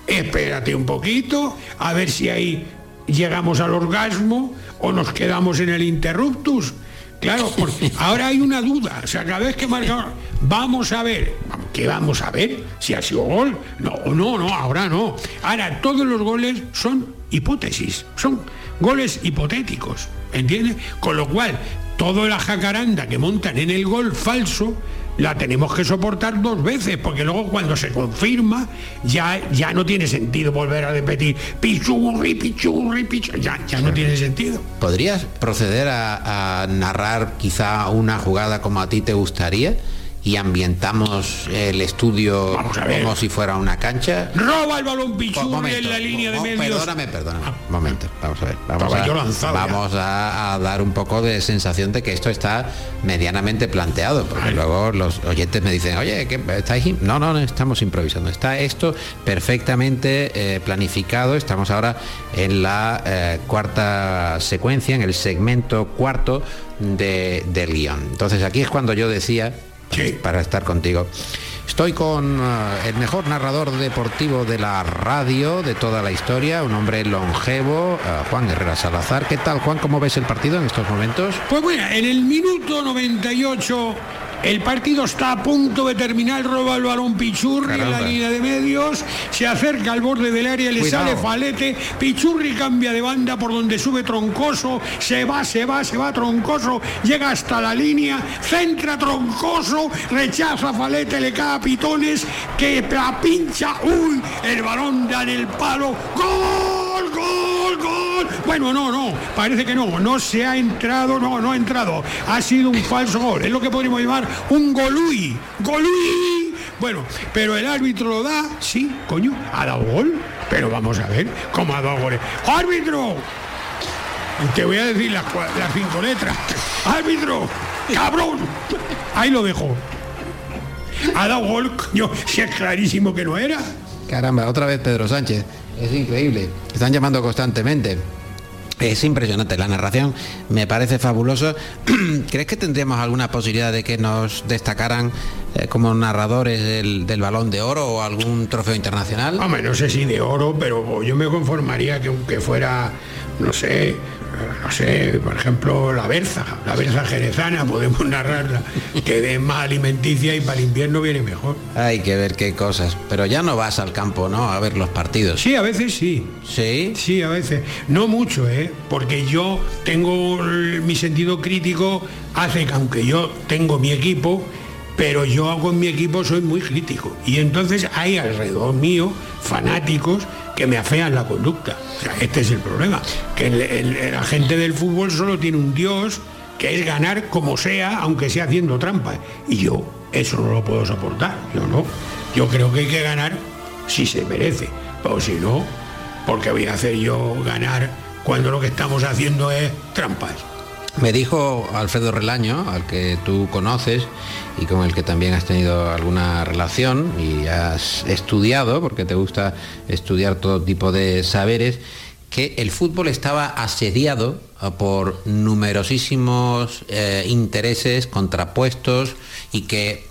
espérate un poquito, a ver si ahí llegamos al orgasmo o nos quedamos en el interruptus. Claro, porque ahora hay una duda. O sea, cada vez que marca, vamos a ver, ¿qué vamos a ver? Si ha sido gol. No, no, no, ahora no. Ahora todos los goles son hipótesis, son goles hipotéticos, ¿entiendes? Con lo cual, toda la jacaranda que montan en el gol falso la tenemos que soportar dos veces, porque luego cuando se confirma ya, ya no tiene sentido volver a repetir pichurri, pichurri, pichurri, ya, ya no tiene sentido. ¿Podrías proceder a, a narrar quizá una jugada como a ti te gustaría? Y ambientamos el estudio como si fuera una cancha. Roba el balón Pichurri en la línea de medios. Perdóname, perdóname. Un momento, vamos a ver. Vamos, a, vamos a, a dar un poco de sensación de que esto está medianamente planteado, porque luego los oyentes me dicen, oye, ¿qué, ¿estáis? im-?". No, no, no, estamos improvisando. Está esto perfectamente eh, planificado. Estamos ahora en la eh, cuarta secuencia, en el segmento cuarto de, del guion. Entonces aquí es cuando yo decía, para estar contigo, Estoy con eh, el mejor narrador deportivo de la radio de toda la historia, un hombre longevo, eh, Juan Herrera Salazar. ¿Qué tal, Juan? ¿Cómo ves el partido en estos momentos? Pues bueno, en el minuto 98 el partido está a punto de terminar, roba el balón Pichurri en la línea de medios, se acerca al borde del área, le Cuidado. sale Falete, Pichurri cambia de banda por donde sube Troncoso, se va, se va, se va Troncoso, llega hasta la línea, centra Troncoso, rechaza Falete, le cae a Pitones, que la pincha, uy, el balón da en el palo, gol, gol, gol. Bueno, no, no, parece que no, no se ha entrado, no, no ha entrado, ha sido un falso gol, es lo que podríamos llamar un golui, golui. Bueno, pero el árbitro lo da, sí, coño, ha dado gol, pero vamos a ver cómo ha dado goles. ¡Árbitro! Te voy a decir las, cinco letras. ¡Árbitro! ¡Cabrón! Ahí lo dejo. Ha dado gol, coño, si es clarísimo que no era. Caramba, otra vez Pedro Sánchez. Es increíble. Están llamando constantemente. Es impresionante la narración, me parece fabuloso. ¿Crees que tendríamos alguna posibilidad de que nos destacaran eh, como narradores del, del balón de oro o algún trofeo internacional? Hombre, no sé si de oro, pero yo me conformaría que aunque fuera, no sé, no sé, por ejemplo, la berza, la berza jerezana, podemos narrarla, que de más alimenticia y para el invierno viene mejor. Hay que ver qué cosas. Pero ya no vas al campo, ¿no? A ver los partidos. Sí, a veces sí. ¿Sí? Sí, a veces. No mucho, ¿eh? Porque yo tengo mi sentido crítico, hace que aunque yo tengo mi equipo, pero yo con mi equipo soy muy crítico. Y entonces hay alrededor mío fanáticos que me afean la conducta. Este es el problema. Que el, el- del fútbol solo tiene un Dios que es ganar como sea, aunque sea haciendo trampas. Y yo eso no lo puedo soportar. Yo no. Yo creo que hay que ganar si se merece. Pero si no, porque voy a hacer yo ganar cuando lo que estamos haciendo es trampas. Me dijo Alfredo Relaño, al que tú conoces y con el que también has tenido alguna relación y has estudiado, porque te gusta estudiar todo tipo de saberes, que el fútbol estaba asediado por numerosísimos eh, intereses contrapuestos y que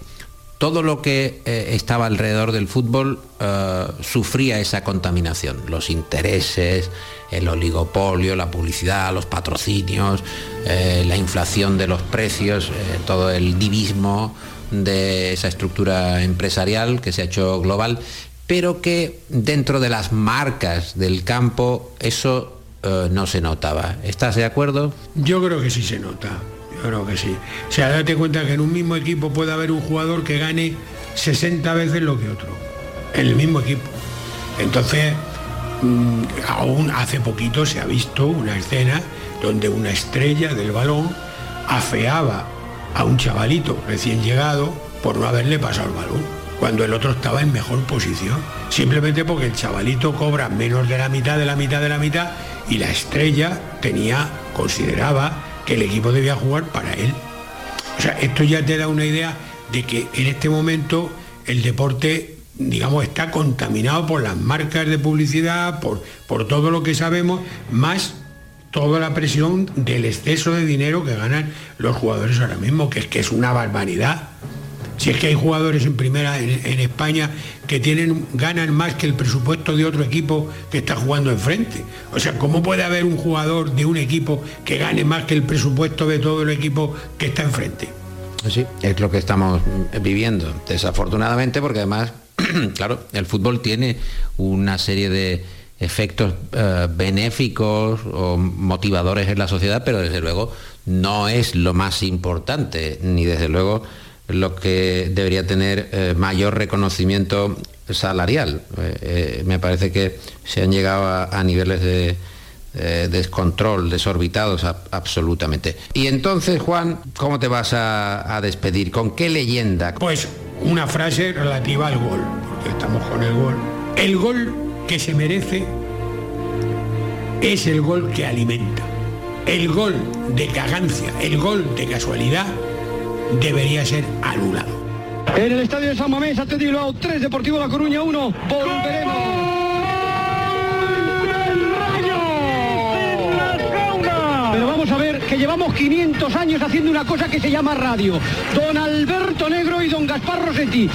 todo lo que eh, estaba alrededor del fútbol eh, sufría esa contaminación. Los intereses, el oligopolio, la publicidad, los patrocinios, eh, la inflación de los precios, eh, todo el divismo de esa estructura empresarial que se ha hecho global, pero que dentro de las marcas del campo eso eh, no se notaba. ¿Estás de acuerdo? Yo creo que sí se nota. Yo creo que sí. O sea, date cuenta que en un mismo equipo puede haber un jugador que gane 60 veces lo que otro. En el mismo equipo. Entonces, aún hace poquito se ha visto una escena donde una estrella del balón afeaba a un chavalito recién llegado por no haberle pasado el balón, cuando el otro estaba en mejor posición, simplemente porque el chavalito cobra menos de la mitad de la mitad de la mitad y la estrella tenía, consideraba que el equipo debía jugar para él. O sea, esto ya te da una idea de que en este momento el deporte, digamos, está contaminado por las marcas de publicidad, por, por todo lo que sabemos, más toda la presión del exceso de dinero que ganan los jugadores ahora mismo, que es que es una barbaridad. Si es que hay jugadores en primera en, España que tienen, ganan más que el presupuesto de otro equipo que está jugando enfrente. O sea, ¿cómo puede haber un jugador de un equipo que gane más que el presupuesto de todo el equipo que está enfrente? Sí, es lo que estamos viviendo, desafortunadamente, porque además, claro, el fútbol tiene una serie de efectos eh, benéficos o motivadores en la sociedad, pero desde luego no es lo más importante, ni desde luego lo que debería tener eh, mayor reconocimiento salarial. Eh, me parece que se han llegado a, niveles de, descontrol, desorbitados absolutamente. Y entonces, Juan, ¿cómo te vas a, a despedir? ¿Con qué leyenda? Pues una frase relativa al gol, porque estamos con el gol. El gol que se merece es el gol que alimenta. El gol de cagancia, el gol de casualidad debería ser anulado. En el estadio de San Mamés, Bilbao 3, Deportivo La Coruña 1, volveremos. Que llevamos 500 años haciendo una cosa que se llama radio. Don Alberto Negro y don Gaspar Rossetti.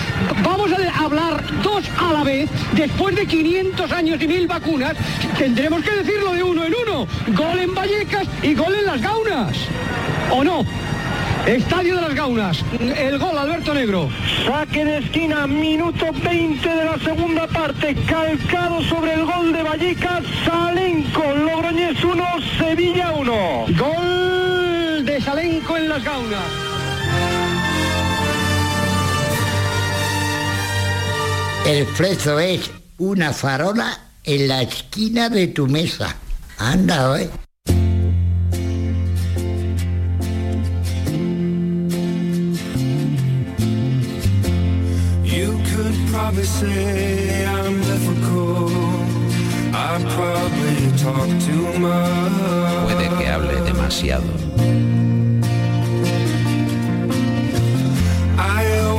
Vamos a hablar dos a la vez. Después de 500 años y mil vacunas, tendremos que decirlo de uno en uno. Gol en Vallecas y gol en las Gaunas. ¿O no? Estadio de las Gaunas, el gol Alberto Negro. Saque de esquina, minuto 20 de la segunda parte, calcado sobre el gol de Vallecas, Salenco, Logroñés 1, Sevilla 1. Gol de Salenco en las Gaunas. El flezo es una farola en la esquina de tu mesa. Anda, ¿eh? probably say I'm difficult. I probably talk too much. Puede que hable demasiado.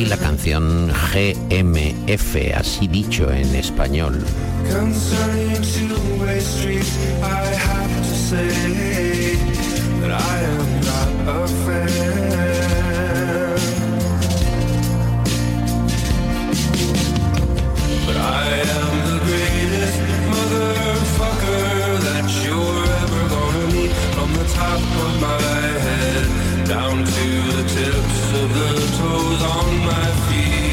Y la canción GMF, así dicho en español. Top of my head down to the tips of the toes on my feet.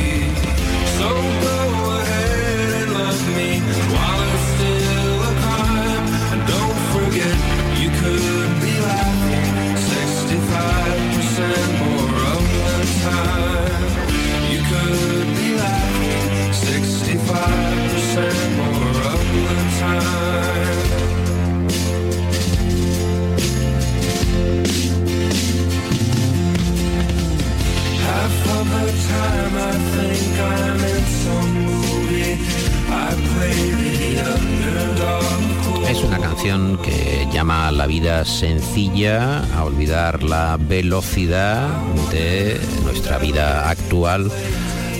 A olvidar la velocidad de nuestra vida actual,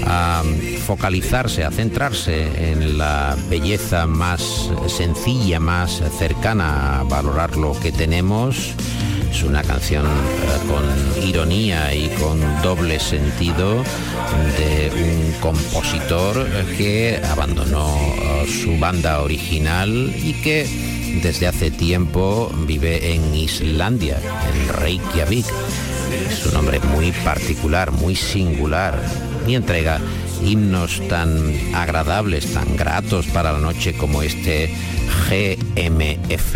a focalizarse, a centrarse en la belleza más sencilla, más cercana, a valorar lo que tenemos. Es una canción eh, con ironía y con doble sentido de un compositor que abandonó eh, su banda original y que desde hace tiempo vive en Islandia, en Reykjavik. Es un hombre muy particular, muy singular y entrega himnos tan agradables, tan gratos para la noche como este GMF.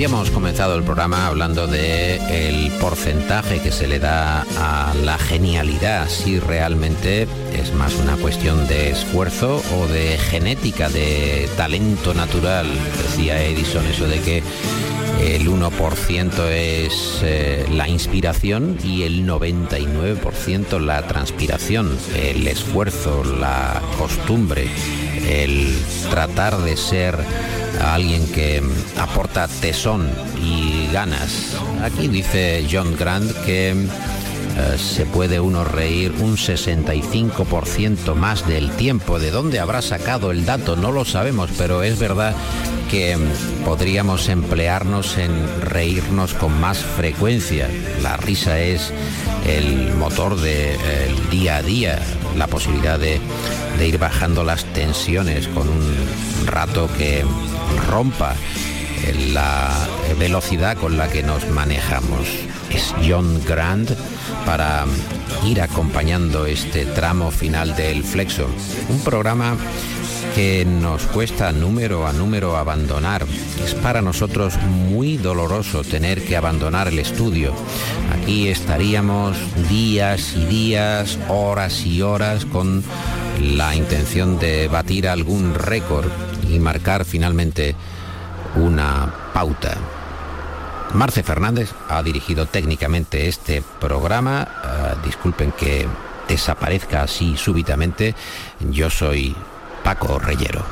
Habíamos comenzado el programa hablando de el porcentaje que se le da a la genialidad, si realmente es más una cuestión de esfuerzo o de genética, de talento natural. Decía Edison eso de que el 1% es eh, la inspiración y el 99% la transpiración, el esfuerzo, la costumbre, el tratar de ser alguien que aporta tesón y ganas. Aquí dice John Grant que eh, se puede uno reír un 65% más del tiempo. ¿De dónde habrá sacado el dato? No lo sabemos, pero es verdad que podríamos emplearnos en reírnos con más frecuencia. La risa es el motor del día a día, la posibilidad de, de ir bajando las tensiones con un rato que rompa la velocidad con la que nos manejamos. Es John Grant para ir acompañando este tramo final del Flexo. Un programa que nos cuesta número a número abandonar. Es para nosotros muy doloroso tener que abandonar el estudio. Aquí estaríamos días y días, horas y horas con la intención de batir algún récord y marcar finalmente una pauta. Marce Fernández ha dirigido técnicamente este programa. Uh, disculpen que desaparezca así súbitamente. Yo soy Paco Reyero.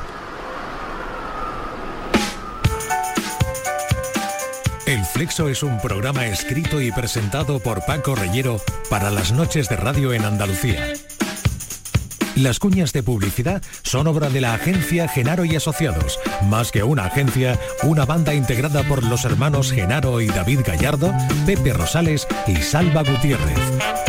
El Flexo es un programa escrito y presentado por Paco Reyero para las noches de radio en Andalucía. Las cuñas de publicidad son obra de la agencia Genaro y Asociados. Más que una agencia, una banda integrada por los hermanos Genaro y David Gallardo, Pepe Rosales y Salva Gutiérrez.